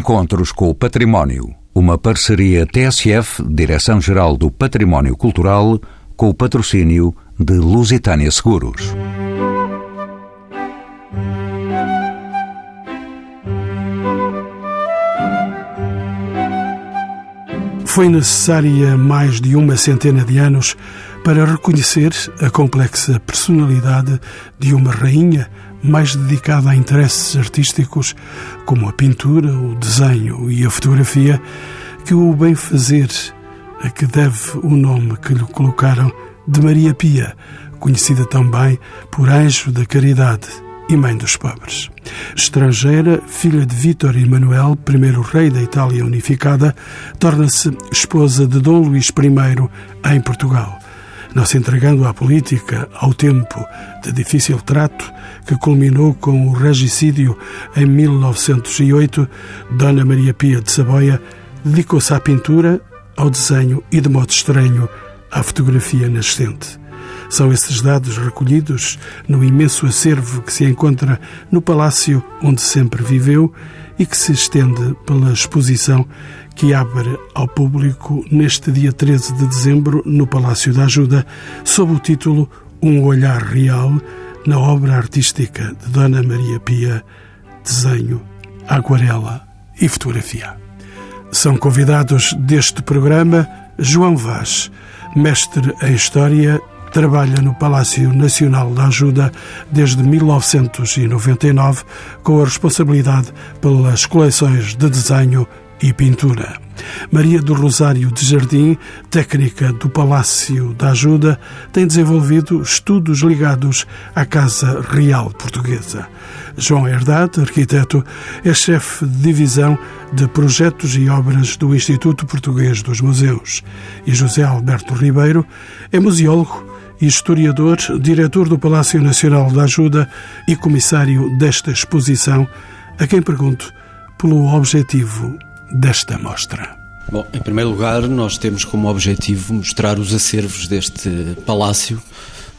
Encontros com o Património. Uma parceria TSF, Direção-Geral do Património Cultural, com o patrocínio de Lusitânia Seguros. Foi necessária mais de uma centena de anos para reconhecer a complexa personalidade de uma rainha mais dedicada a interesses artísticos como a pintura, o desenho e a fotografia, que o bem-fazer a que deve o nome que lhe colocaram de Maria Pia, conhecida também por Anjo da Caridade e Mãe dos Pobres. Estrangeira, filha de Vítor Emanuel, primeiro rei da Itália unificada, torna-se esposa de Dom Luís I em Portugal. Não se entregando à política, ao tempo de difícil trato, que culminou com o regicídio em 1908, Dona Maria Pia de Saboia dedicou-se à pintura, ao desenho e, de modo estranho, à fotografia nascente. São esses dados recolhidos no imenso acervo que se encontra no palácio onde sempre viveu e que se estende pela exposição que abre ao público neste dia 13 de dezembro no Palácio da Ajuda, sob o título Um Olhar Real, na obra artística de Dona Maria Pia, desenho, aquarela e fotografia. São convidados deste programa João Vaz, mestre em História Trabalha no Palácio Nacional da Ajuda desde 1999, com a responsabilidade pelas coleções de desenho e pintura. Maria do Rosário de Jardim, técnica do Palácio da Ajuda, tem desenvolvido estudos ligados à Casa Real Portuguesa. João Herdade, arquiteto, é chefe de divisão de projetos e obras do Instituto Português dos Museus. E José Alberto Ribeiro é museólogo historiador, diretor do Palácio Nacional da Ajuda e comissário desta exposição, a quem pergunto pelo objetivo desta mostra. Bom, em primeiro lugar, nós temos como objetivo mostrar os acervos deste palácio.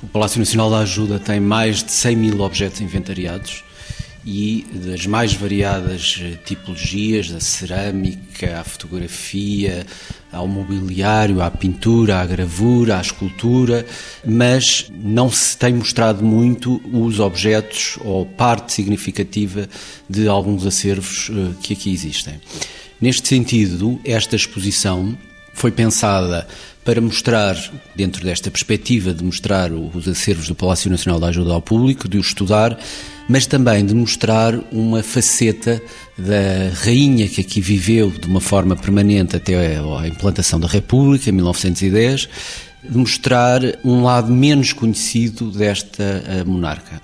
O Palácio Nacional da Ajuda tem mais de 100 mil objetos inventariados e das mais variadas eh, tipologias, da cerâmica, à fotografia, ao mobiliário, à pintura, à gravura, à escultura, mas não se tem mostrado muito os objetos ou parte significativa de alguns acervos eh, que aqui existem. Neste sentido, esta exposição foi pensada para mostrar, dentro desta perspectiva de mostrar os acervos do Palácio Nacional da Ajuda ao Público, de os estudar, mas também de mostrar uma faceta da rainha que aqui viveu de uma forma permanente até a implantação da República, em 1910, de mostrar um lado menos conhecido desta eh, monarca.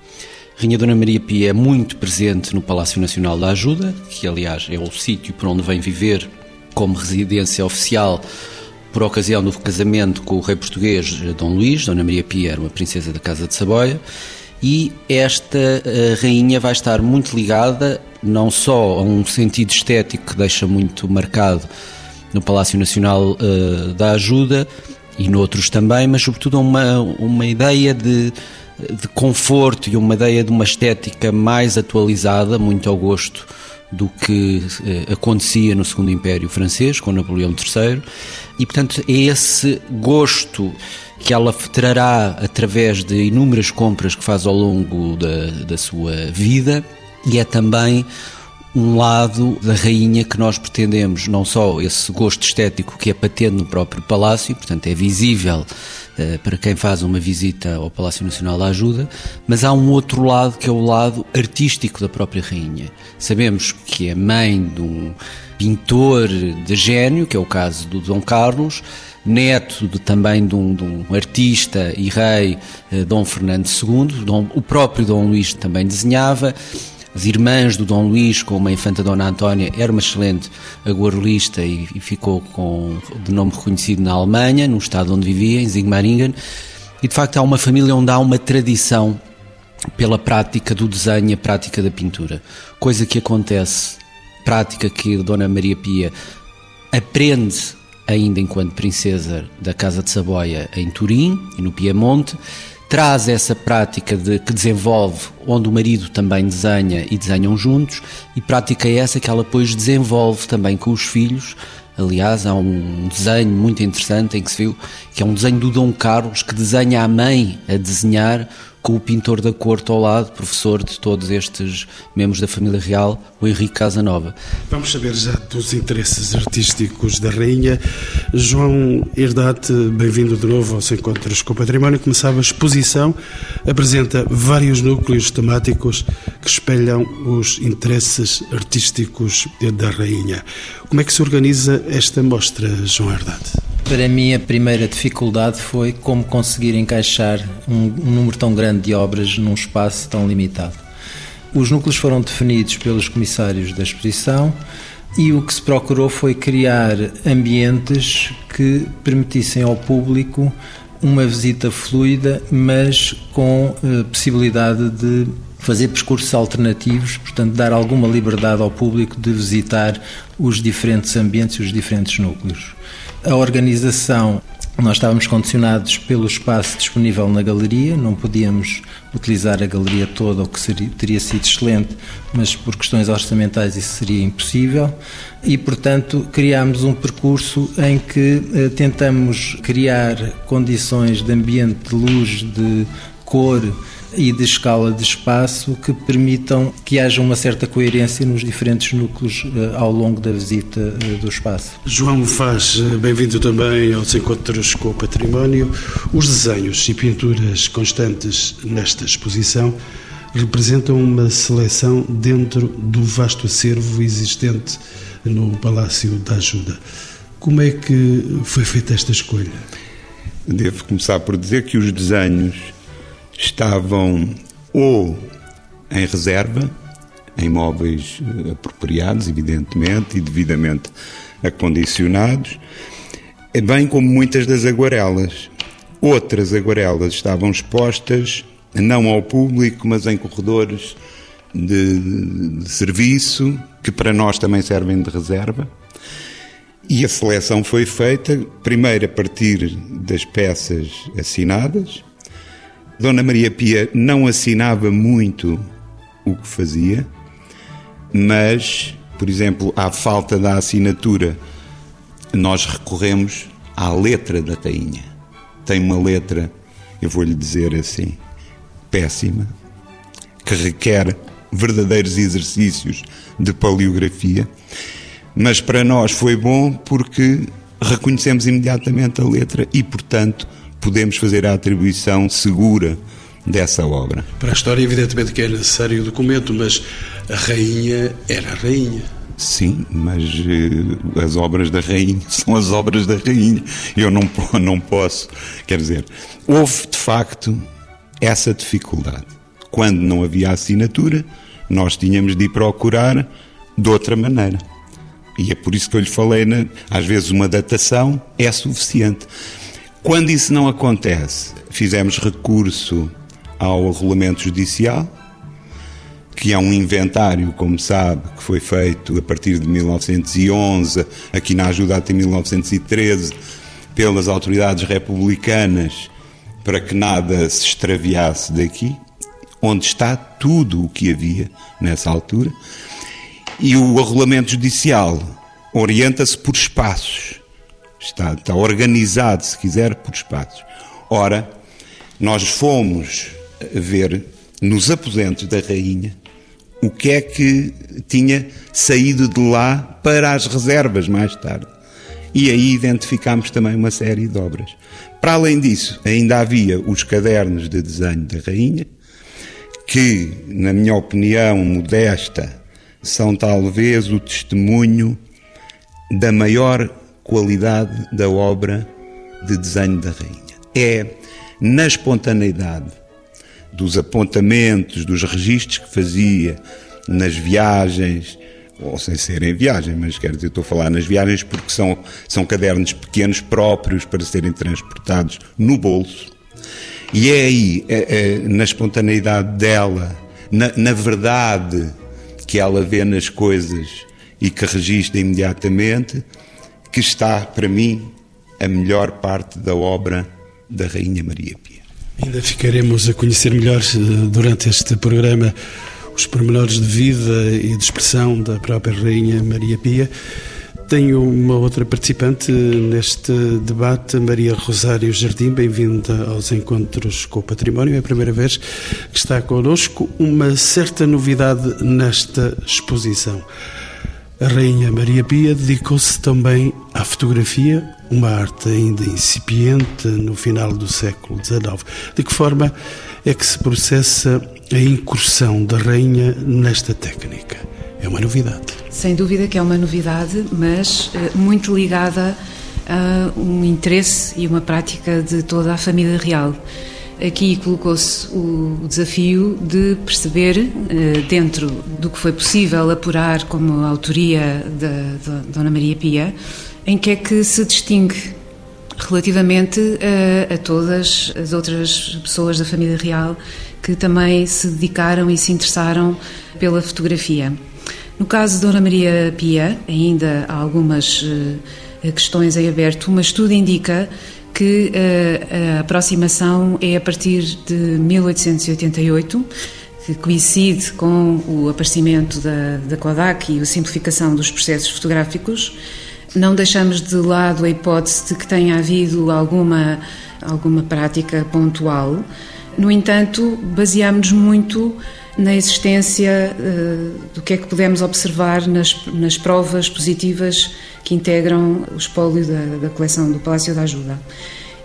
Rainha Dona Maria Pia é muito presente no Palácio Nacional da Ajuda, que aliás é o sítio por onde vem viver como residência oficial por ocasião do casamento com o rei português eh, Dom Luís. Dona Maria Pia era uma princesa da Casa de Saboia e esta uh, rainha vai estar muito ligada não só a um sentido estético que deixa muito marcado no Palácio Nacional uh, da Ajuda e noutros também, mas sobretudo a uma, uma ideia de, de conforto e uma ideia de uma estética mais atualizada, muito ao gosto do que uh, acontecia no Segundo Império Francês, com Napoleão III, e portanto é esse gosto que ela trará através de inúmeras compras que faz ao longo da, da sua vida. E é também um lado da rainha que nós pretendemos, não só esse gosto estético que é patente no próprio palácio, portanto é visível para quem faz uma visita ao Palácio Nacional da Ajuda, mas há um outro lado que é o lado artístico da própria rainha. Sabemos que é mãe de um pintor de gênio, que é o caso do Dom Carlos, neto de, também de um, de um, artista e rei, eh, Dom Fernando II. Dom, o próprio Dom Luís também desenhava. As irmãs do Dom Luís, como a infanta Dona Antónia, era uma excelente aguarelista e, e, ficou com de nome reconhecido na Alemanha, no estado onde vivia, em Zigmaringen. E de facto há uma família onde há uma tradição pela prática do desenho e a prática da pintura. Coisa que acontece, prática que a Dona Maria Pia aprende ainda enquanto princesa da Casa de Saboia em Turim e no Piemonte, traz essa prática de, que desenvolve, onde o marido também desenha e desenham juntos, e prática essa que ela depois desenvolve também com os filhos. Aliás, há um desenho muito interessante em que se viu que é um desenho do Dom Carlos que desenha a mãe a desenhar com o pintor da corte ao lado, professor de todos estes membros da família real, o Henrique Casanova. Vamos saber já dos interesses artísticos da rainha. João Herdate, bem-vindo de novo aos Encontros com o Património. Começava a exposição, apresenta vários núcleos temáticos que espelham os interesses artísticos da rainha. Como é que se organiza esta mostra, João Herdate? Para mim, a primeira dificuldade foi como conseguir encaixar um, número tão grande de obras num espaço tão limitado. Os núcleos foram definidos pelos comissários da exposição e o que se procurou foi criar ambientes que permitissem ao público uma visita fluida, mas com eh, possibilidade de fazer percursos alternativos, portanto, dar alguma liberdade ao público de visitar os diferentes ambientes e os diferentes núcleos. A organização, nós estávamos condicionados pelo espaço disponível na galeria, não podíamos utilizar a galeria toda, o que seria, teria sido excelente, mas por questões orçamentais isso seria impossível. E, portanto, criámos um percurso em que eh, tentamos criar condições de ambiente, de luz, de cor e de escala de espaço que permitam que haja uma certa coerência nos diferentes núcleos eh, ao longo da visita eh, do espaço. João Faz, eh, bem-vindo também aos Encontros com o Património. Os desenhos e pinturas constantes nesta exposição representam uma seleção dentro do vasto acervo existente no Palácio da Ajuda. Como é que foi feita esta escolha? Devo começar por dizer que os desenhos estavam ou em reserva, em móveis eh, apropriados, evidentemente, e devidamente acondicionados, bem como muitas das aguarelas. Outras aguarelas estavam expostas não ao público, mas em corredores de, de serviço, que para nós também servem de reserva. E a seleção foi feita, primeiro a partir das peças assinadas, Dona Maria Pia não assinava muito o que fazia, mas, por exemplo, à falta da assinatura, nós recorremos à letra da tainha. Tem uma letra, eu vou lhe dizer assim, péssima, que requer verdadeiros exercícios de paleografia, mas para nós foi bom porque reconhecemos imediatamente a letra e, portanto, podemos fazer a atribuição segura dessa obra. Para a história, evidentemente que é necessário o documento, mas a rainha era a rainha. Sim, mas uh, as obras da rainha são as obras da rainha. Eu não, não posso. Quer dizer, houve de facto essa dificuldade. Quando não havia assinatura, nós tínhamos de ir procurar de outra maneira. E é por isso que eu lhe falei, né? às vezes uma datação é suficiente. Quando isso não acontece, fizemos recurso ao regulamento judicial, que é um inventário, como sabe, que foi feito a partir de 1911, aqui na ajuda até 1913, pelas autoridades republicanas, para que nada se extraviasse daqui, onde está tudo o que havia nessa altura. E o regulamento judicial orienta-se por espaços está, está organizado, se quiser, por espaços. Ora, nós fomos ver nos aposentos da rainha o que é que tinha saído de lá para as reservas mais tarde. E aí identificámos também uma série de obras. Para além disso, ainda havia os cadernos de desenho da rainha, que, na minha opinião modesta, são talvez o testemunho da maior qualidade da obra de desenho da rainha. É na espontaneidade dos apontamentos, dos registros que fazia nas viagens, ou sem serem viagens, mas quero dizer, estou a falar nas viagens porque são, são cadernos pequenos próprios para serem transportados no bolso. E é aí, é, é, na espontaneidade dela, na, na verdade que ela vê nas coisas e que registra imediatamente, que está, para mim, a melhor parte da obra da Rainha Maria Pia. Ainda ficaremos a conhecer melhor eh, durante este programa os pormenores de vida e de expressão da própria Rainha Maria Pia. Tenho uma outra participante neste debate, Maria Rosário Jardim. Bem-vinda aos Encontros com o Património. É a primeira vez que está connosco uma certa novidade nesta exposição. A Rainha Maria Pia dedicou-se também à fotografia, uma arte ainda incipiente no final do século XIX. De que forma é que se processa a incursão da Rainha nesta técnica? É uma novidade. Sem dúvida que é uma novidade, mas eh, muito ligada a um interesse e uma prática de toda a família real. Aqui colocou-se o desafio de perceber, eh, dentro do que foi possível apurar como autoria da, Dona Maria Pia, em que é que se distingue relativamente a, a, todas as outras pessoas da família real que também se dedicaram e se interessaram pela fotografia. No caso de Dona Maria Pia, ainda há algumas uh, questões em aberto, mas tudo indica que uh, a aproximação é a partir de 1888, que coincide com o aparecimento da, da Kodak e a simplificação dos processos fotográficos. Não deixamos de lado a hipótese de que tenha havido alguma, alguma prática pontual. No entanto, baseámos-nos muito na existência uh, do que é que podemos observar nas, nas provas positivas que integram o espólio da, da coleção do Palácio da Ajuda.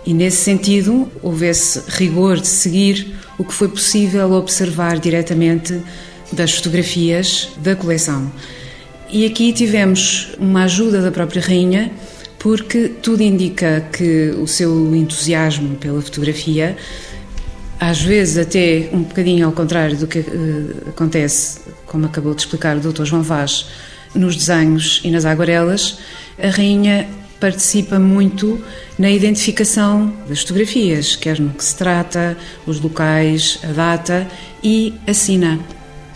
E nesse sentido, houve esse rigor de seguir o que foi possível observar diretamente das fotografias da coleção. E aqui tivemos uma ajuda da própria rainha, porque tudo indica que o seu entusiasmo pela fotografia às vezes até um bocadinho ao contrário do que uh, acontece, como acabou de explicar o Dr. João Vaz, nos desenhos e nas aguarelas, a rainha participa muito na identificação das fotografias, quer no que se trata, os locais, a data e assina.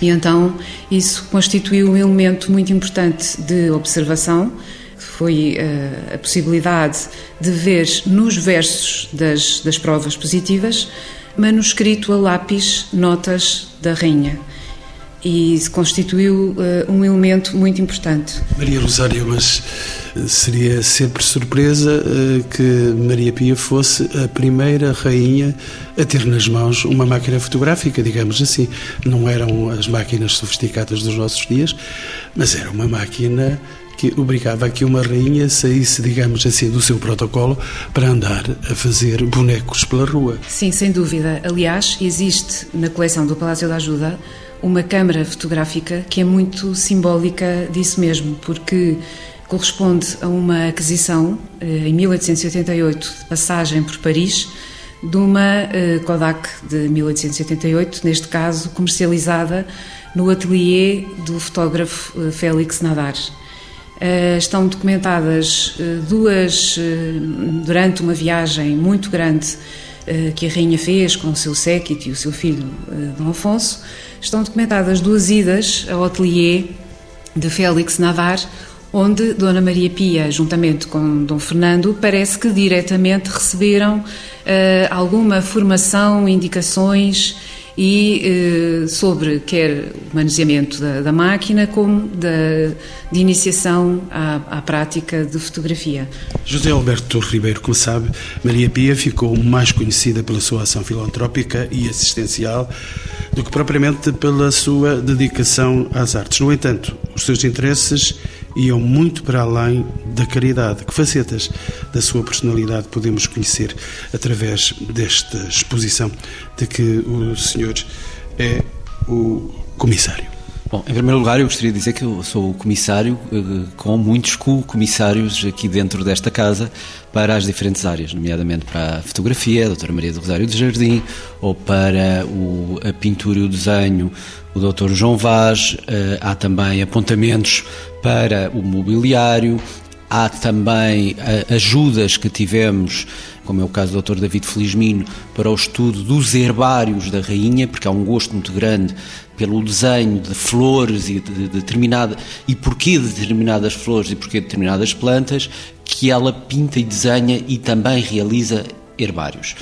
E então isso constituiu um elemento muito importante de observação, foi uh, a possibilidade de ver nos versos das, das provas positivas manuscrito a lápis notas da rainha e constituiu uh, um elemento muito importante. Maria Rosário, mas eh, seria sempre surpresa uh, que Maria Pia fosse a primeira rainha a ter nas mãos uma máquina fotográfica, digamos assim. Não eram as máquinas sofisticadas dos nossos dias, mas era uma máquina que obrigava a que uma rainha saísse, digamos assim, do seu protocolo para andar a fazer bonecos pela rua. Sim, sem dúvida. Aliás, existe na coleção do Palácio da Ajuda uma câmara fotográfica que é muito simbólica disso mesmo, porque corresponde a uma aquisição eh, em 1888 de passagem por Paris de uma eh, Kodak de 1888, neste caso comercializada no atelier do fotógrafo eh, Félix Nadar. Uh, estão documentadas uh, duas, uh, durante uma viagem muito grande que a rainha fez com o seu séquito e o seu filho Dom Afonso, estão documentadas duas idas ao atelier de Félix Navar, onde Dona Maria Pia, juntamente com Dom Fernando, parece que diretamente receberam alguma formação, indicações e eh, sobre quer o manuseamento da, da máquina como da, de iniciação à, à, prática de fotografia. José Alberto Ribeiro, como sabe, Maria Pia ficou mais conhecida pela sua ação filantrópica e assistencial do que propriamente pela sua dedicação às artes. No entanto, os seus interesses iam muito para além da caridade. Que facetas da sua personalidade podemos conhecer através desta exposição de que o senhor é o comissário? Bom, em primeiro lugar, eu gostaria de dizer que eu sou o comissário eh, com muitos co-comissários aqui dentro desta casa para as diferentes áreas, nomeadamente para a fotografia, a doutora Maria do Rosário de Jardim, ou para o, a pintura e o desenho, o doutor João Vaz, eh, há também apontamentos para o mobiliário, há também eh, ajudas que tivemos como é o caso do Dr. David Felizmino, para o estudo dos herbários da rainha, porque há um gosto muito grande pelo desenho de flores e de, de determinada e porquê de determinadas flores e porquê de determinadas plantas que ela pinta e desenha e também realiza herbários.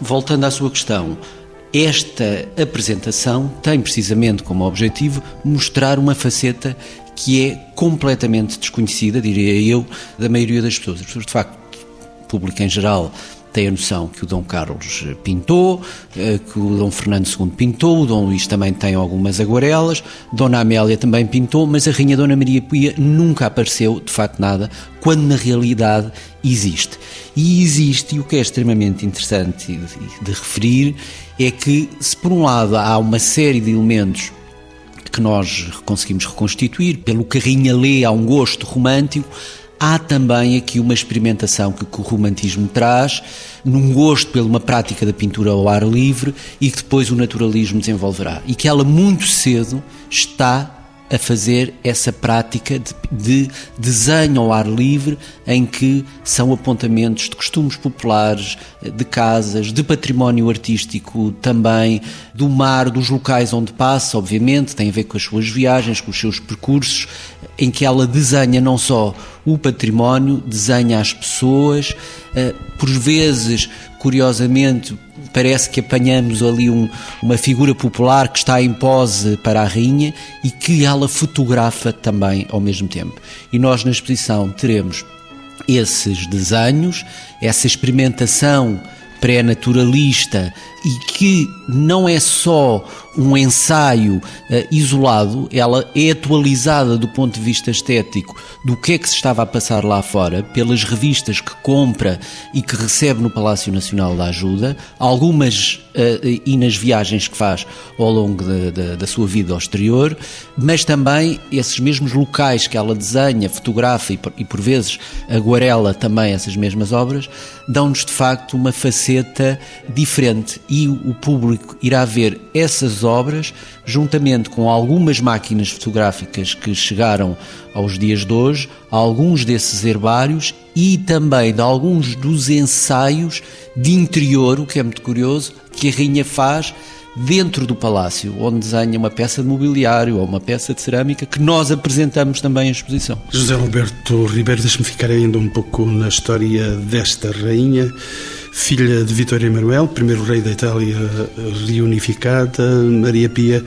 voltando à sua questão, esta apresentação tem precisamente como objetivo mostrar uma faceta que é completamente desconhecida, diria eu, da maioria das pessoas. As pessoas, de facto, público em geral, tem a noção que o Dom Carlos pintou, eh, que o Dom Fernando II pintou, o Dom Luís também tem algumas aguarelas, Dona Amélia também pintou, mas a Rainha Dona Maria Pia nunca apareceu, de facto, nada, quando na realidade existe. E existe, e o que é extremamente interessante de, de referir, é que, se por um lado há uma série de elementos que nós conseguimos reconstituir, pelo que a lê, há um gosto romântico, há também aqui uma experimentação que, o romantismo traz, num gosto pela uma prática da pintura ao ar livre e que depois o naturalismo desenvolverá. E que ela muito cedo está a fazer essa prática de, de, desenho ao ar livre, em que são apontamentos de costumes populares, de casas, de património artístico também, do mar, dos locais onde passa, obviamente, tem a ver com as suas viagens, com os seus percursos, em que ela desenha não só o património, desenha as pessoas, eh, por vezes, curiosamente, parece que apanhamos ali um, uma figura popular que está em pose para a rainha e que ela fotografa também ao mesmo tempo. E nós na exposição teremos esses desenhos, essa experimentação pré-naturalista e que não é só um ensaio uh, isolado, ela é atualizada do ponto de vista estético do que é que se estava a passar lá fora, pelas revistas que compra e que recebe no Palácio Nacional da Ajuda, algumas uh, e nas viagens que faz ao longo de, de, da sua vida ao exterior, mas também esses mesmos locais que ela desenha, fotografa e e por vezes aguarela também essas mesmas obras, dão-nos de facto uma faceta diferente e o público irá ver essas obras juntamente com algumas máquinas fotográficas que chegaram aos dias de hoje, alguns desses herbários e também de alguns dos ensaios de interior, o que é muito curioso, que a rainha faz dentro do palácio, onde desenha uma peça de mobiliário ou uma peça de cerâmica que nós apresentamos também em exposição. José Alberto Ribeiro, deixe-me ficar ainda um pouco na história desta rainha filha de Vitória Emanuel, primeiro rei da Itália reunificada, Maria Pia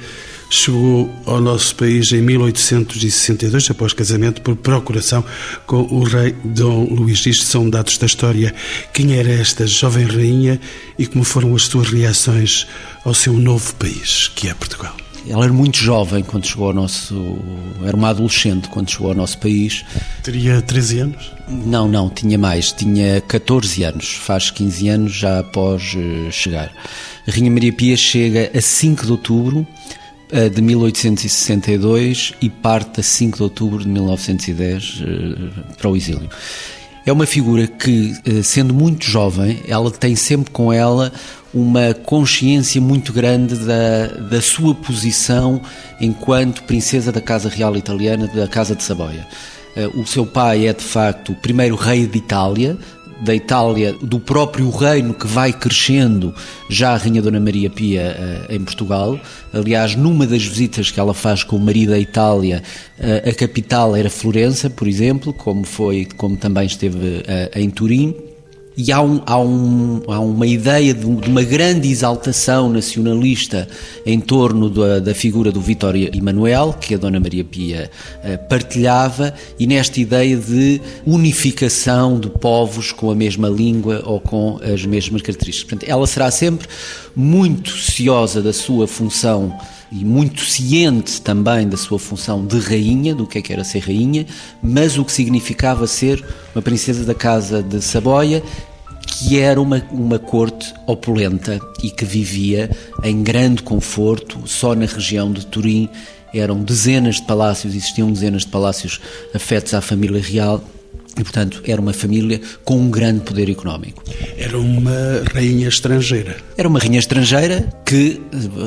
chegou ao nosso país em 1862, após casamento por procuração com o rei Dom Luís. Isto são dados da história. Quem era esta jovem rainha e como foram as suas reações ao seu novo país, que é Portugal? Ela era muito jovem quando chegou ao nosso. Era uma adolescente quando chegou ao nosso país. Teria 13 anos? Não, não, tinha mais. Tinha 14 anos. Faz 15 anos já após uh, chegar. A Rainha Maria Pia chega a 5 de outubro de 1862 e parte a 5 de outubro de 1910 uh, eh, para o exílio. É uma figura que, sendo muito jovem, ela tem sempre com ela uma consciência muito grande da, da sua posição enquanto princesa da Casa Real Italiana, da Casa de Saboia. Eh, o seu pai é, de facto, o primeiro rei de Itália, da Itália, do próprio reino que vai crescendo já a Rainha Dona Maria Pia uh, em Portugal. Aliás, numa das visitas que ela faz com o marido à Itália, uh, a capital era Florença, por exemplo, como foi, como também esteve em Turim e há, um, há, um, há uma ideia de, de, uma grande exaltação nacionalista em torno da, da figura do Vitória Emanuel, que a Dona Maria Pia uh, partilhava, e nesta ideia de unificação de povos com a mesma língua ou com as mesmas características. Portanto, ela será sempre muito ciosa da sua função e muito ciente também da sua função de rainha, do que é que era ser rainha, mas o que significava ser uma princesa da casa de Saboia, que era uma, uma corte opulenta e que vivia em grande conforto, só na região de Turim eram dezenas de palácios, existiam dezenas de palácios afetos à família real e, portanto, era uma família com um grande poder económico. Era uma rainha estrangeira. Era uma rainha estrangeira que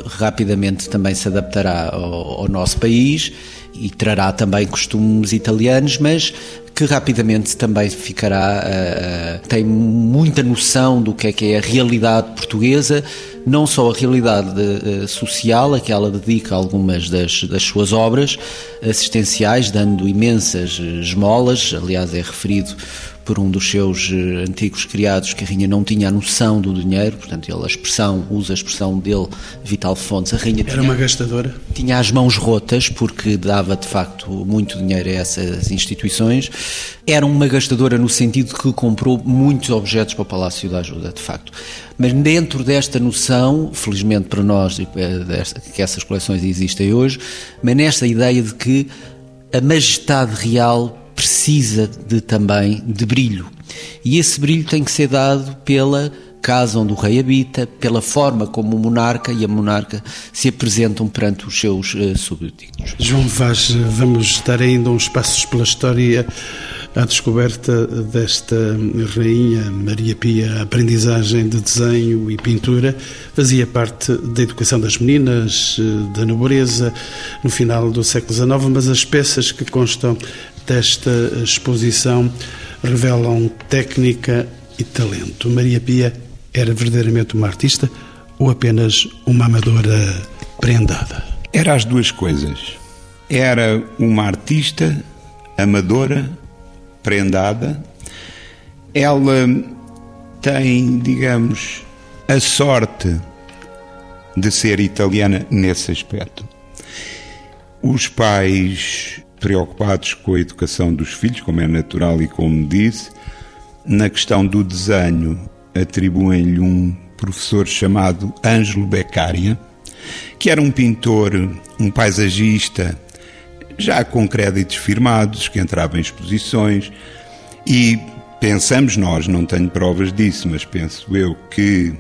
rapidamente também se adaptará ao, ao nosso país e trará também costumes italianos, mas que rapidamente também ficará, uh, tem muita noção do que é que é a realidade portuguesa, não só a realidade uh, social, a que ela dedica algumas das, das suas obras assistenciais, dando imensas esmolas, aliás é referido por um dos seus eh, antigos criados que a rainha não tinha a noção do dinheiro, portanto ele a expressão, usa a expressão dele, Vital Fontes, a rainha Era uma gastadora? Tinha as mãos rotas porque dava de facto muito dinheiro a essas instituições. Era uma gastadora no sentido que comprou muitos objetos para o Palácio da Ajuda, de facto. Mas dentro desta noção, felizmente para nós eh, que essas coleções existem hoje, mas nesta ideia de que a majestade real precisa de também de brilho. E esse brilho tem que ser dado pela casa onde o rei habita, pela forma como o monarca e a monarca se apresentam perante os seus uh, súbditos. João Vaz, vamos dar ainda uns passos pela história à descoberta desta rainha Maria Pia, a aprendizagem de desenho e pintura fazia parte da educação das meninas, eh, da nobreza, no final do século XIX, mas as peças que constam desta exposição revelam técnica e talento. Maria Pia era verdadeiramente uma artista ou apenas uma amadora prendada? Era as duas coisas. Era uma artista amadora prendada. Ela tem, digamos, a sorte de ser italiana nesse aspecto. Os pais preocupados com a educação dos filhos, como é natural e como disse, na questão do desenho atribuem-lhe um professor chamado Ângelo Beccaria, que era um pintor, um paisagista já com créditos firmados, que entrava em exposições e pensamos nós, não tenho provas disso, mas penso eu que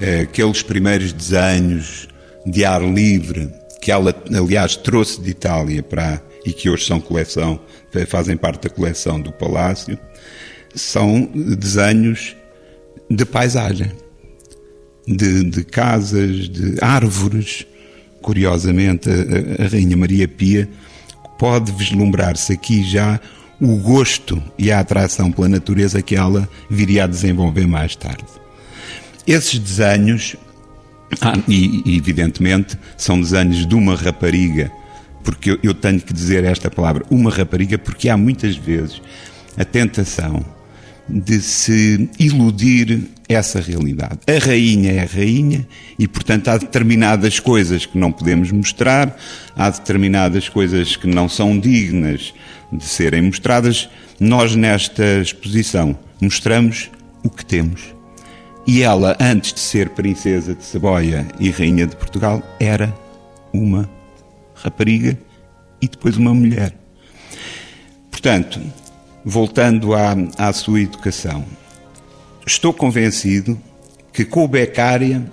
eh, aqueles primeiros desenhos de ar livre que ela, aliás, trouxe de Itália para e que hoje são coleção, fazem parte da coleção do Palácio, são desenhos de paisagem, de, de casas, de árvores. Curiosamente, a, a Rainha Maria Pia pode vislumbrar-se aqui já o gosto e a atração pela natureza que ela viria a desenvolver mais tarde. Esses desenhos, ah, e evidentemente, são desenhos de uma rapariga, porque eu, eu tenho que dizer esta palavra, uma rapariga, porque há muitas vezes a tentação de se iludir essa realidade. A rainha é a rainha e, portanto, há determinadas coisas que não podemos mostrar, há determinadas coisas que não são dignas de serem mostradas. Nós, nesta exposição, mostramos o que temos. E ela, antes de ser princesa de Saboia e rainha de Portugal, era uma rapariga e depois uma mulher. Portanto, voltando à, à sua educação, estou convencido que com o Beccaria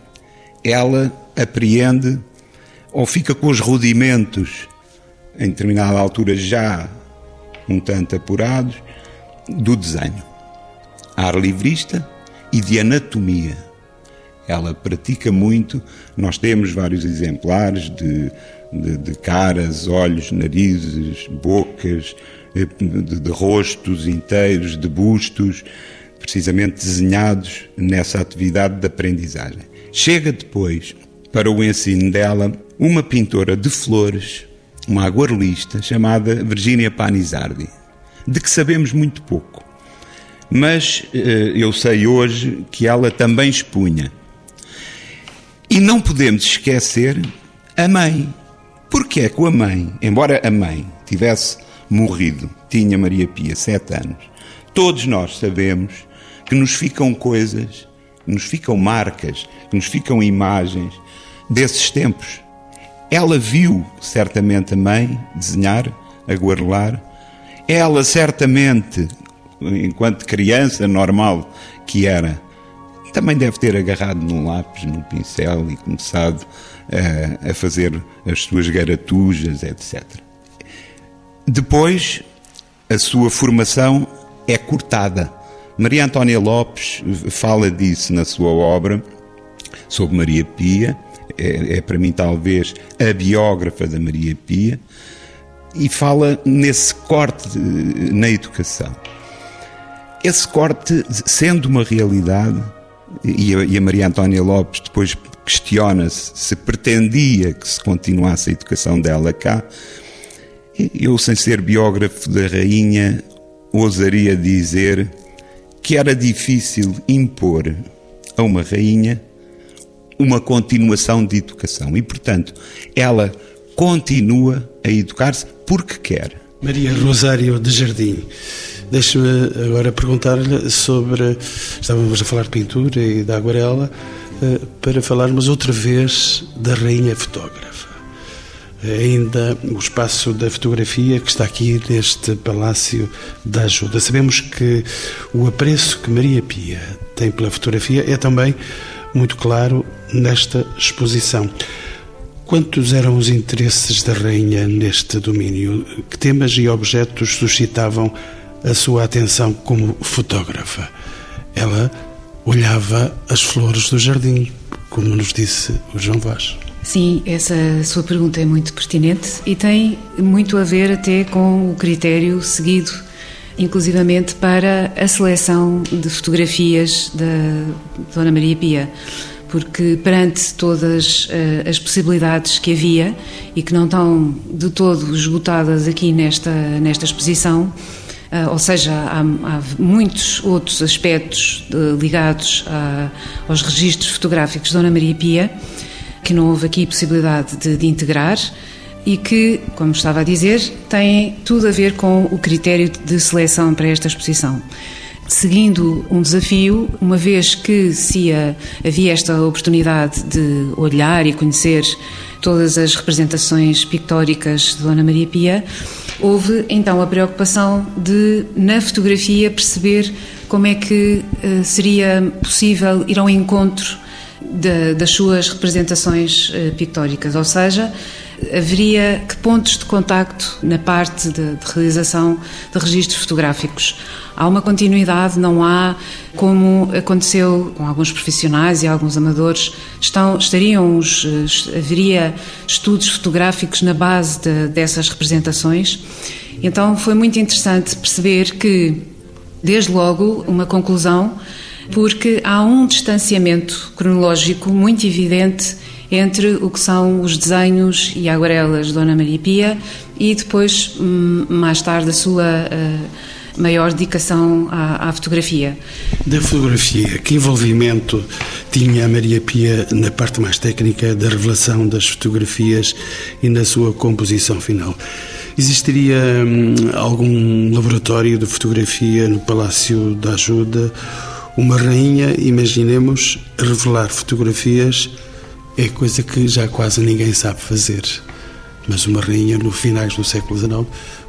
ela apreende ou fica com os rudimentos, em determinada altura já um tanto apurados, do desenho, ar livrista e de anatomia. Ela pratica muito, nós temos vários exemplares de, de, de caras, olhos, narizes, bocas, de, de rostos inteiros, de bustos, precisamente desenhados nessa atividade de aprendizagem. Chega depois, para o ensino dela, uma pintora de flores, uma aguarelista chamada Virginia Panizardi, de que sabemos muito pouco. Mas eh, eu sei hoje que ela também expunha. E não podemos esquecer a mãe. Porque é que a mãe, embora a mãe tivesse morrido, tinha Maria Pia sete anos, todos nós sabemos que nos ficam coisas, nos ficam marcas, nos ficam imagens desses tempos. Ela viu certamente a mãe desenhar, aguarelar. Ela certamente, enquanto criança normal que era, também deve ter agarrado num lápis, num pincel e começado a, eh, a fazer as suas garatujas, etc. Depois, a sua formação é cortada. Maria Antónia Lopes fala disso na sua obra sobre Maria Pia, é, é para mim talvez a biógrafa da Maria Pia, e fala nesse corte na educação. Esse corte, sendo uma realidade, e a, e a Maria Antónia Lopes depois questiona-se se pretendia que se continuasse a educação dela cá, eu, sem ser biógrafo da rainha, ousaria dizer que era difícil impor a uma rainha uma continuação de educação. E, portanto, ela continua a educar-se porque quer. Maria Rosário de Jardim, deixe-me agora perguntar-lhe sobre. Estávamos a falar de pintura e da aguarela, eh, para falarmos outra vez da rainha fotógrafa. Ainda o espaço da fotografia que está aqui neste Palácio da Ajuda. Sabemos que o apreço que Maria Pia tem pela fotografia é também muito claro nesta exposição. Quantos eram os interesses da rainha neste domínio? Que temas e objetos suscitavam a sua atenção como fotógrafa? Ela olhava as flores do jardim, como nos disse o João Vaz. Sim, essa sua pergunta é muito pertinente e tem muito a ver até com o critério seguido, inclusivamente para a seleção de fotografias da Dona Maria Pia porque perante todas uh, as possibilidades que havia e que não estão de todo esgotadas aqui nesta, nesta exposição, uh, ou seja, há, há, muitos outros aspectos uh, ligados a, aos registros fotográficos de Dona Maria Pia, que não houve aqui possibilidade de, de integrar e que, como estava a dizer, têm tudo a ver com o critério de seleção para esta exposição seguindo um desafio, uma vez que se havia esta oportunidade de olhar e conhecer todas as representações pictóricas de Dona Maria Pia, houve então a preocupação de, na fotografia, perceber como é que uh, seria possível ir ao encontro das suas representações uh, pictóricas, ou seja, haveria que pontos de contacto na parte de, de realização de registros fotográficos. Há uma continuidade, não há, como aconteceu com alguns profissionais e alguns amadores, estão, estariam os, haveria estudos fotográficos na base de, dessas representações. Então foi muito interessante perceber que, desde logo, uma conclusão, porque há um distanciamento cronológico muito evidente entre o que são os desenhos e aguarelas de Dona Maria Pia e depois, hum, mais tarde, a sua uh, maior dedicação à, à, fotografia. Da fotografia, que envolvimento tinha a Maria Pia na parte mais técnica da revelação das fotografias e na sua composição final? Existiria hum, algum laboratório de fotografia no Palácio da Ajuda? Uma rainha, imaginemos, revelar fotografias é coisa que já quase ninguém sabe fazer. Mas uma rainha, no finais do século XIX,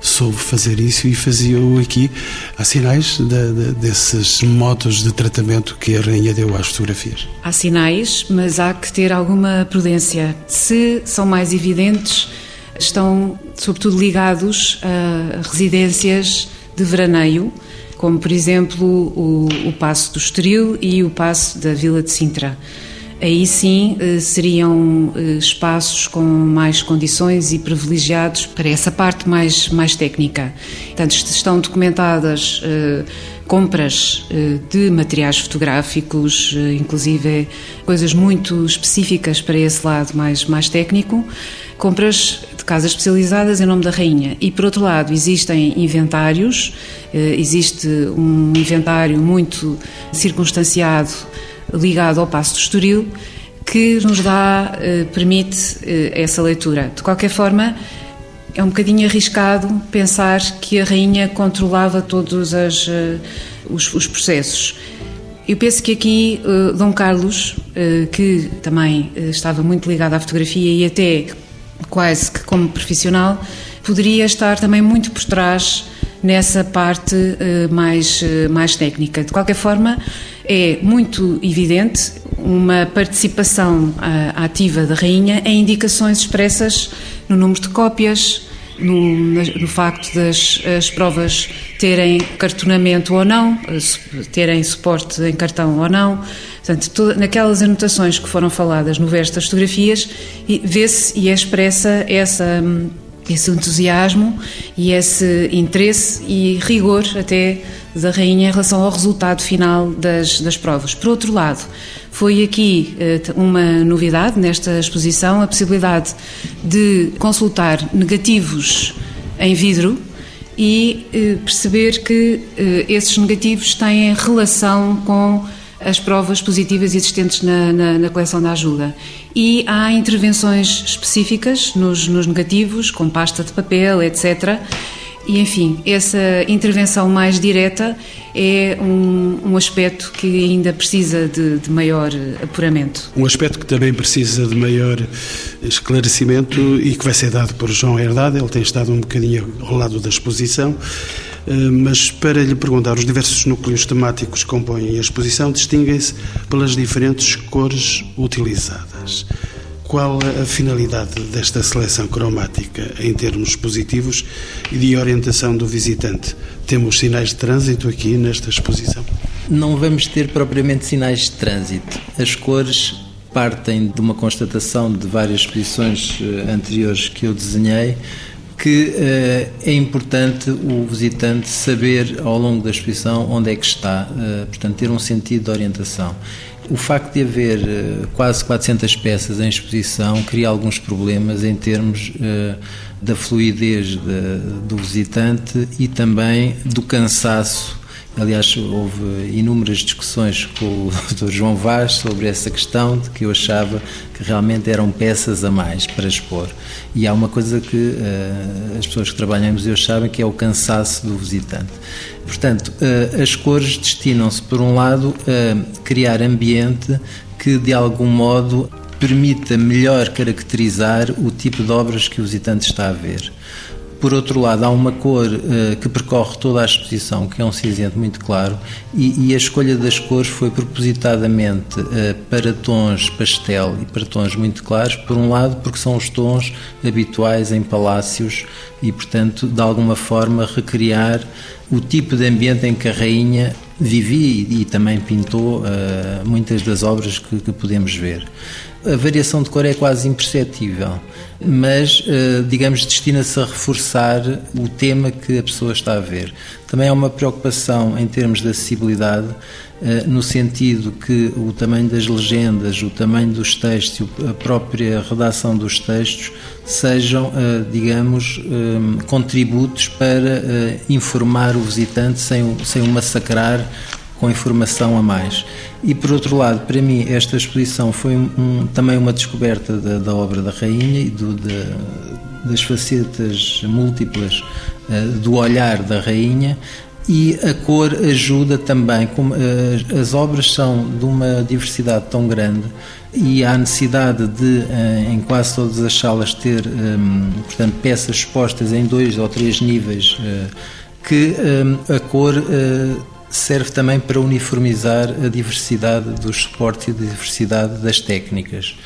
soube fazer isso e fazia-o aqui. Há sinais de, de, desses modos de tratamento que a rainha deu às fotografias. Há sinais, mas há que ter alguma prudência. Se são mais evidentes, estão sobretudo ligados a residências de veraneio, como por exemplo o, o Passo do Estoril e o Passo da Vila de Sintra. Aí sim eh, seriam eh, espaços com mais condições e privilegiados para essa parte mais, mais técnica. Portanto, estão documentadas eh, compras de materiais fotográficos, inclusive coisas muito específicas para esse lado mais, mais técnico, compras de casas especializadas em nome da rainha. E por outro lado, existem inventários, existe um inventário muito circunstanciado ligado ao Passo do Estoril, que nos dá, eh, permite eh, essa leitura. De qualquer forma, é um bocadinho arriscado pensar que a rainha controlava todos as, eh, os, os, processos. Eu penso que aqui Dom Carlos, que também estava muito ligado à fotografia e até quase que como profissional, poderia estar também muito por trás nessa parte mais, mais técnica. De qualquer forma, é muito evidente uma participação uh, ativa da rainha em indicações expressas no número de cópias, no, no facto das as provas terem cartonamento ou não, terem suporte em cartão ou não. Portanto, toda, naquelas anotações que foram faladas no verso das fotografias, vê-se e é expressa essa, esse entusiasmo e esse interesse e rigor até da Rainha em relação ao resultado final das, das provas. Por outro lado, foi aqui eh, uma novidade nesta exposição a possibilidade de consultar negativos em vidro e eh, perceber que eh, esses negativos têm relação com as provas positivas existentes na, na, na, coleção da ajuda. E há intervenções específicas nos, nos negativos, com pasta de papel, etc., e, enfim, essa intervenção mais direta é um, um aspecto que ainda precisa de, de, maior apuramento. Um aspecto que também precisa de maior esclarecimento e que vai ser dado por João Herdade, ele tem estado um bocadinho ao lado da exposição, mas para lhe perguntar, os diversos núcleos temáticos que compõem a exposição distinguem-se pelas diferentes cores utilizadas. Qual a finalidade desta seleção cromática em termos positivos e de orientação do visitante? Temos sinais de trânsito aqui nesta exposição? Não vamos ter propriamente sinais de trânsito. As cores partem de uma constatação de várias exposições eh, anteriores que eu desenhei que uh, é importante o visitante saber ao longo da exposição onde é que está, uh, portanto, ter um sentido de orientação. O facto de haver uh, quase 400 peças em exposição cria alguns problemas em termos da fluidez de, do visitante e também do cansaço Aliás, houve inúmeras discussões com o Dr. João Vaz sobre essa questão, de que eu achava que realmente eram peças a mais para expor. E há uma coisa que uh, as pessoas que trabalham em museus sabem, que é o cansaço do visitante. Portanto, uh, as cores destinam-se, por um lado, a criar ambiente que, de algum modo, permita melhor caracterizar o tipo de obras que o visitante está a ver. Por outro lado, há uma cor uh, que percorre toda a exposição, que é um cinzento muito claro, e, e a escolha das cores foi propositadamente uh, para tons pastel e para tons muito claros, por um lado, porque são os tons habituais em palácios e, portanto, de alguma forma recriar o tipo de ambiente em que a rainha vivia e, e também pintou uh, muitas das obras que, que podemos ver a variação de cor é quase imperceptível, mas, eh, digamos, destina-se a reforçar o tema que a pessoa está a ver. Também há uma preocupação em termos de acessibilidade, eh, no sentido que o tamanho das legendas, o tamanho dos textos, a própria redação dos textos sejam, eh, digamos, contributos para informar o visitante sem, sem o massacrar com informação a mais. E por outro lado, para mim, esta exposição foi um, também uma descoberta da, da, obra da Rainha e do, das facetas múltiplas uh, do olhar da Rainha. E a cor ajuda também, como uh, as obras são de uma diversidade tão grande e há necessidade de, uh, em quase todas as salas, ter um, portanto, peças expostas em dois ou três níveis, que um, a cor serve também para uniformizar a diversidade dos suportes e a diversidade das técnicas.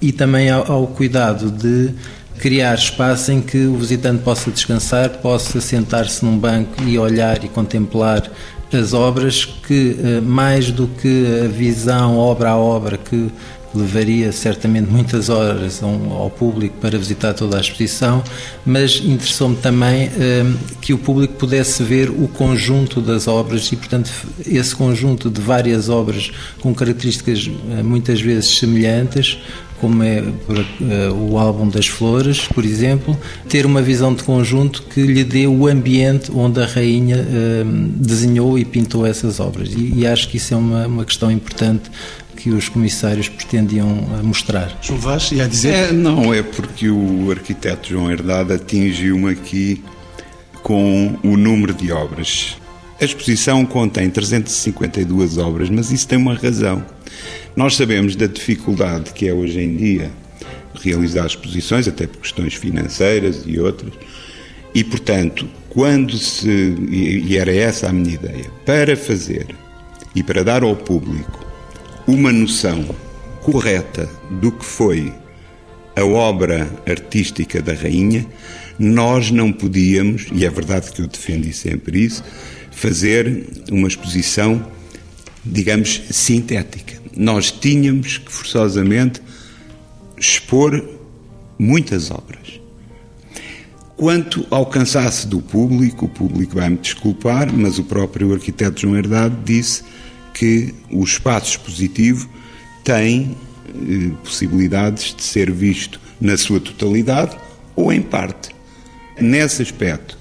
E também ao, ao cuidado de criar espaço em que o visitante possa descansar, possa sentar-se num banco e olhar e contemplar as obras que, eh, mais do que a visão obra a obra que levaria certamente muitas horas ao público para visitar toda a exposição, mas interessou-me também eh, que o público pudesse ver o conjunto das obras e, portanto, esse conjunto de várias obras com características eh, muitas vezes semelhantes, como é eh, o álbum das flores, por exemplo, ter uma visão de conjunto que lhe dê o ambiente onde a rainha desenhou e pintou essas obras. E, acho que isso é uma, uma questão importante que os comissários pretendiam eh, mostrar. João Vaz, ia dizer? É, não, é porque o arquiteto João Herdade atingiu-me aqui com o número de obras. A exposição contém 352 obras, mas isso tem uma razão. Nós sabemos da dificuldade que é hoje em dia realizar exposições, até por questões financeiras e outras, e portanto, quando se. e era essa a minha ideia, para fazer e para dar ao público uma noção correta do que foi a obra artística da rainha, nós não podíamos, e é verdade que eu defendi sempre isso, fazer uma exposição, digamos, sintética. Nós tínhamos que forçosamente expor muitas obras. Quanto ao cansaço do público, o público vai-me desculpar, mas o próprio arquiteto João Herdade disse que o espaço expositivo tem eh, possibilidades de ser visto na sua totalidade ou em parte. Nesse aspecto,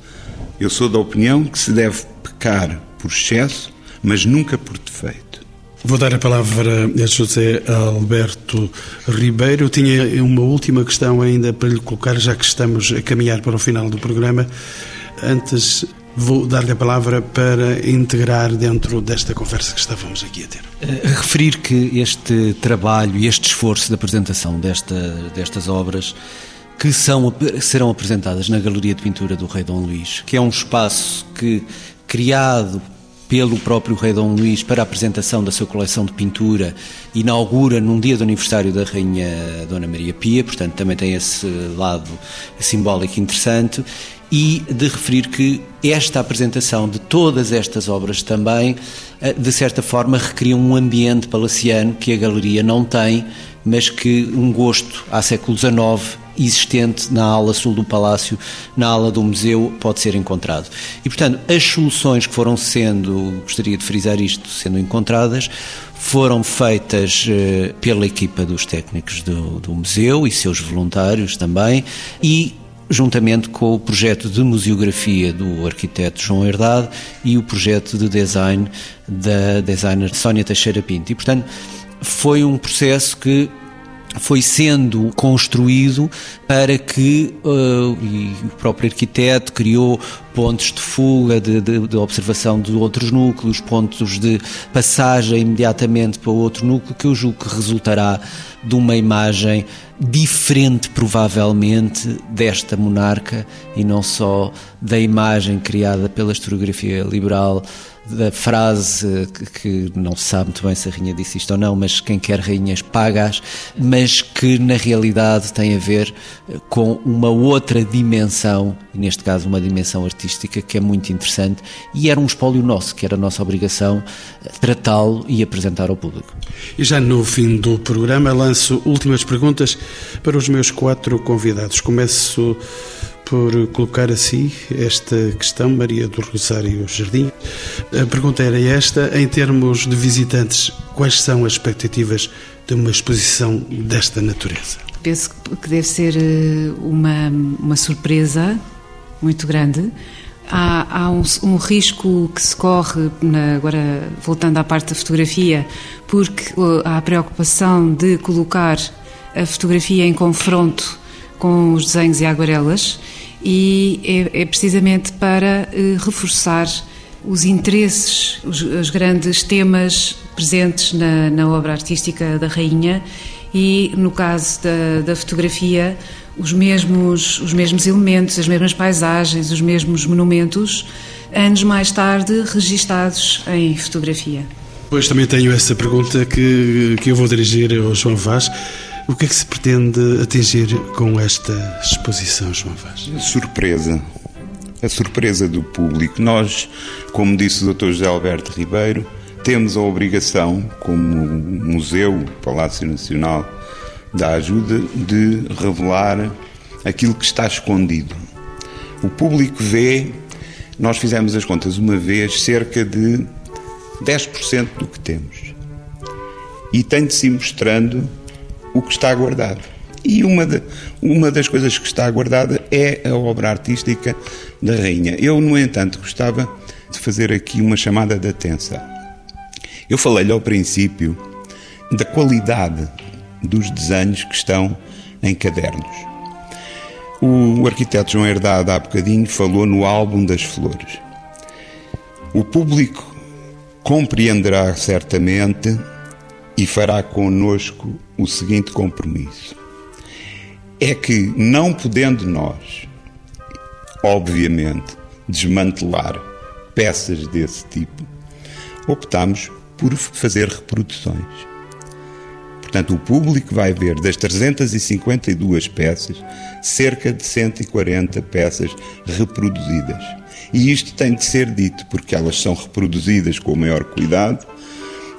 Eu sou da opinião que se deve pecar por excesso, mas nunca por defeito. Vou dar a palavra a José Alberto Ribeiro. Eu tinha uma última questão ainda para lhe colocar, já que estamos a caminhar para o final do programa. Antes, vou dar-lhe a palavra para integrar dentro desta conversa que estávamos aqui a ter. A referir que este trabalho e este esforço de apresentação desta, destas obras que são, serão apresentadas na Galeria de Pintura do Rei Dom Luís, que é um espaço que criado pelo próprio Rei Dom Luís para a apresentação da sua coleção de pintura, inaugura num dia do aniversário da Rainha Dona Maria Pia, portanto também tem esse lado simbólico interessante, e de referir que esta apresentação de todas estas obras também, eh, de certa forma, recria um ambiente palaciano que a galeria não tem, mas que um gosto há século XIX existente na ala sul do Palácio, na ala do museu, pode ser encontrado. E, portanto, as soluções que foram sendo, gostaria de frisar isto, sendo encontradas, foram feitas eh, pela equipa dos técnicos do, do museu e seus voluntários também, e juntamente com o projeto de museografia do arquiteto João Herdade e o projeto de design da designer Sónia Teixeira Pinto. E, portanto, foi um processo que foi sendo construído para que uh, o próprio arquiteto criou pontos de fuga, de, de, de, observação de outros núcleos, pontos de passagem imediatamente para outro núcleo, que eu julgo que resultará de uma imagem diferente, provavelmente, desta monarca e não só da imagem criada pela historiografia liberal da frase que, que, não se sabe muito bem se a rainha disse isto ou não, mas quem quer rainhas pagas, mas que na realidade tem a ver com uma outra dimensão, neste caso uma dimensão artística que é muito interessante e era um espólio nosso, que era a nossa obrigação tratá-lo e apresentar ao público. E já no fim do programa lanço últimas perguntas para os meus quatro convidados. Começo por colocar assim esta questão, Maria do Rosário Jardim. A pergunta era esta: em termos de visitantes, quais são as expectativas de uma exposição desta natureza? Penso que deve ser eh, uma, uma surpresa muito grande. Há, há um, um, risco que se corre, na, agora voltando à parte da fotografia, porque há a preocupação de colocar a fotografia em confronto com os desenhos e aguarelas e é, é precisamente para eh, reforçar os interesses, os, os, grandes temas presentes na, na, obra artística da Rainha e, no caso da, da fotografia, os mesmos, os mesmos elementos, as mesmas paisagens, os mesmos monumentos, anos mais tarde registados em fotografia. Pois também tenho essa pergunta que, que eu vou dirigir ao João Vaz. O que é que se pretende atingir com esta exposição, João Vaz? Surpresa. A surpresa do público. Nós, como disse o Dr. José Alberto Ribeiro, temos a obrigação, como Museu Palácio Nacional da Ajuda, de revelar aquilo que está escondido. O público vê, nós fizemos as contas uma vez, cerca de 10% do que temos. E tem de se mostrando o que está guardado. E uma, de, uma das coisas que está guardada é a obra artística da Rainha. Eu, no entanto, gostava de fazer aqui uma chamada de atenção. Eu falei-lhe ao princípio da qualidade dos desenhos que estão em cadernos. O arquiteto João Herdade, há bocadinho, falou no álbum das flores. O público compreenderá certamente e fará conosco o seguinte compromisso: é que, não podendo nós, obviamente, desmantelar peças desse tipo, optamos por fazer reproduções. Portanto, o público vai ver das 352 peças, cerca de 140 peças reproduzidas. E isto tem de ser dito, porque elas são reproduzidas com o maior cuidado.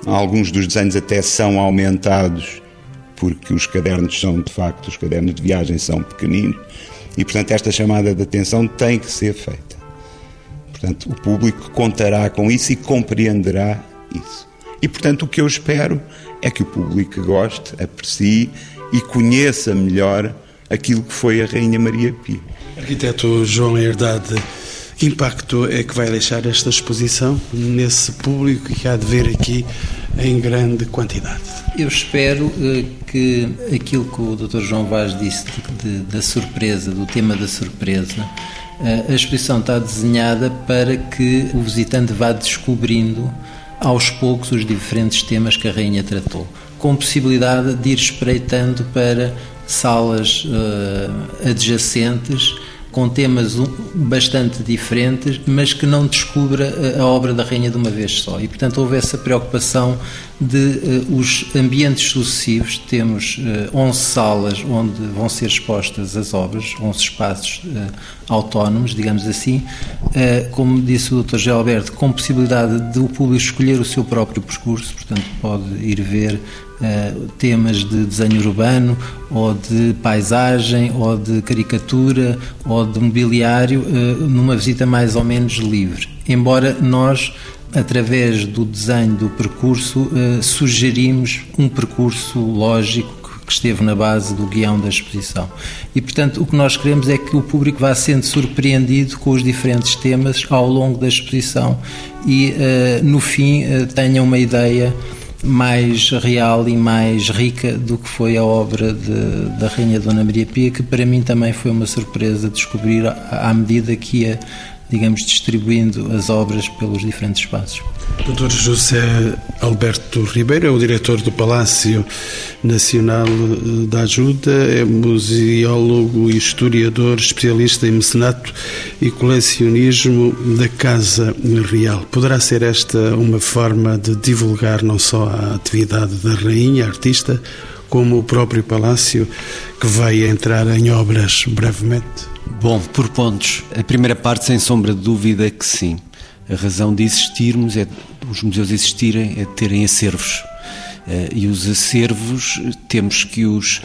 Alguns dos desenhos até são aumentados porque os cadernos são, de facto, os cadernos de viagem são pequeninos e, portanto, esta chamada de atenção tem que ser feita. Portanto, o público contará com isso e compreenderá isso. E, portanto, o que eu espero é que o público goste, aprecie e conheça melhor aquilo que foi a Rainha Maria Pia. Arquiteto João Herdade, Que impacto é que vai deixar esta exposição nesse público que há de ver aqui em grande quantidade? Eu espero eh, que aquilo que o Dr. João Vaz disse de, de, da surpresa, do tema da surpresa, eh, a exposição está desenhada para que o visitante vá descobrindo aos poucos os diferentes temas que a Rainha tratou, com possibilidade de ir espreitando para salas uh, adjacentes com temas bastante diferentes, mas que não descubra a obra da Rainha de uma vez só. E, portanto, houve essa preocupação de uh, os ambientes sucessivos. Temos uh, 11 salas onde vão ser expostas as obras, 11 espaços uh, autónomos, digamos assim. Uh, como disse o Dr. Gilberto, com possibilidade de o público escolher o seu próprio percurso, portanto, pode ir ver Uh, temas de desenho urbano, ou de paisagem, ou de caricatura, ou de mobiliário, uh, numa visita mais ou menos livre. Embora nós, através do desenho do percurso, uh, sugerimos um percurso lógico que esteve na base do guião da exposição. E, portanto, o que nós queremos é que o público vá sendo surpreendido com os diferentes temas ao longo da exposição e, no fim, tenha uma ideia mais real e mais rica do que foi a obra de, da Rainha Dona Maria Pia, que para mim também foi uma surpresa descobrir à medida que ia digamos, distribuindo as obras pelos diferentes espaços. Dr. José Alberto Ribeiro é o diretor do Palácio Nacional da Ajuda, é museólogo e historiador, especialista em mecenato e colecionismo da Casa Real. Poderá ser esta uma forma de divulgar não só a atividade da rainha, artista, como o próprio palácio, que vai entrar em obras brevemente? Bom, por pontos. A primeira parte, sem sombra de dúvida, que sim. A razão de existirmos, é, os museus existirem, é terem acervos. Eh, e os acervos, temos que os.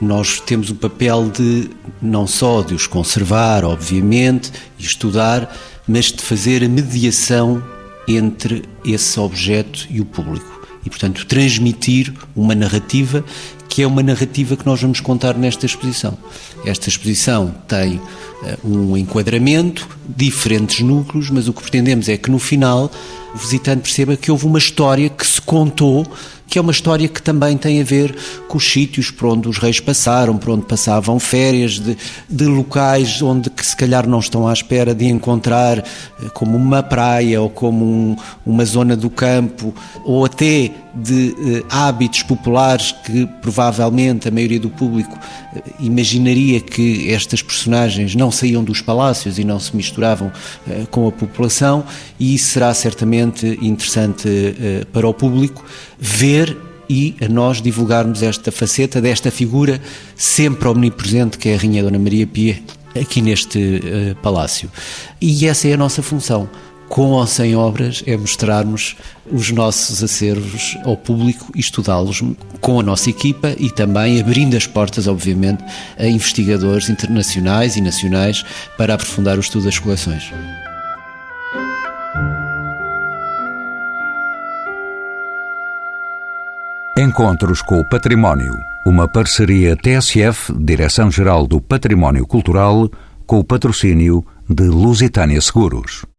Nós temos o papel de não só de os conservar, obviamente, e estudar, mas de fazer a mediação entre esse objeto e o público. E, portanto, transmitir uma narrativa que é uma narrativa que nós vamos contar nesta exposição. Esta exposição tem uh, um enquadramento, diferentes núcleos, mas o que pretendemos é que no final o visitante perceba que houve uma história que se contou que é uma história que também tem a ver com os sítios por onde os reis passaram, por onde passavam férias, de, de locais onde que se calhar não estão à espera de encontrar, eh, como uma praia ou como um, uma zona do campo, ou até de eh, hábitos populares que provavelmente a maioria do público imaginaria que estas personagens não saíam dos palácios e não se misturavam eh, com a população, e será certamente interessante eh, para o público ver e a nós divulgarmos esta faceta desta figura sempre omnipresente que é a Rainha Dona Maria Pia aqui neste uh, palácio. E essa é a nossa função com ou sem obras, é mostrarmos os nossos acervos ao público e estudá-los com a nossa equipa e também abrindo as portas, obviamente, a investigadores internacionais e nacionais para aprofundar o estudo das coleções. Encontros com o Património. Uma parceria TSF, Direção-Geral do Património Cultural, com o patrocínio de Lusitânia Seguros.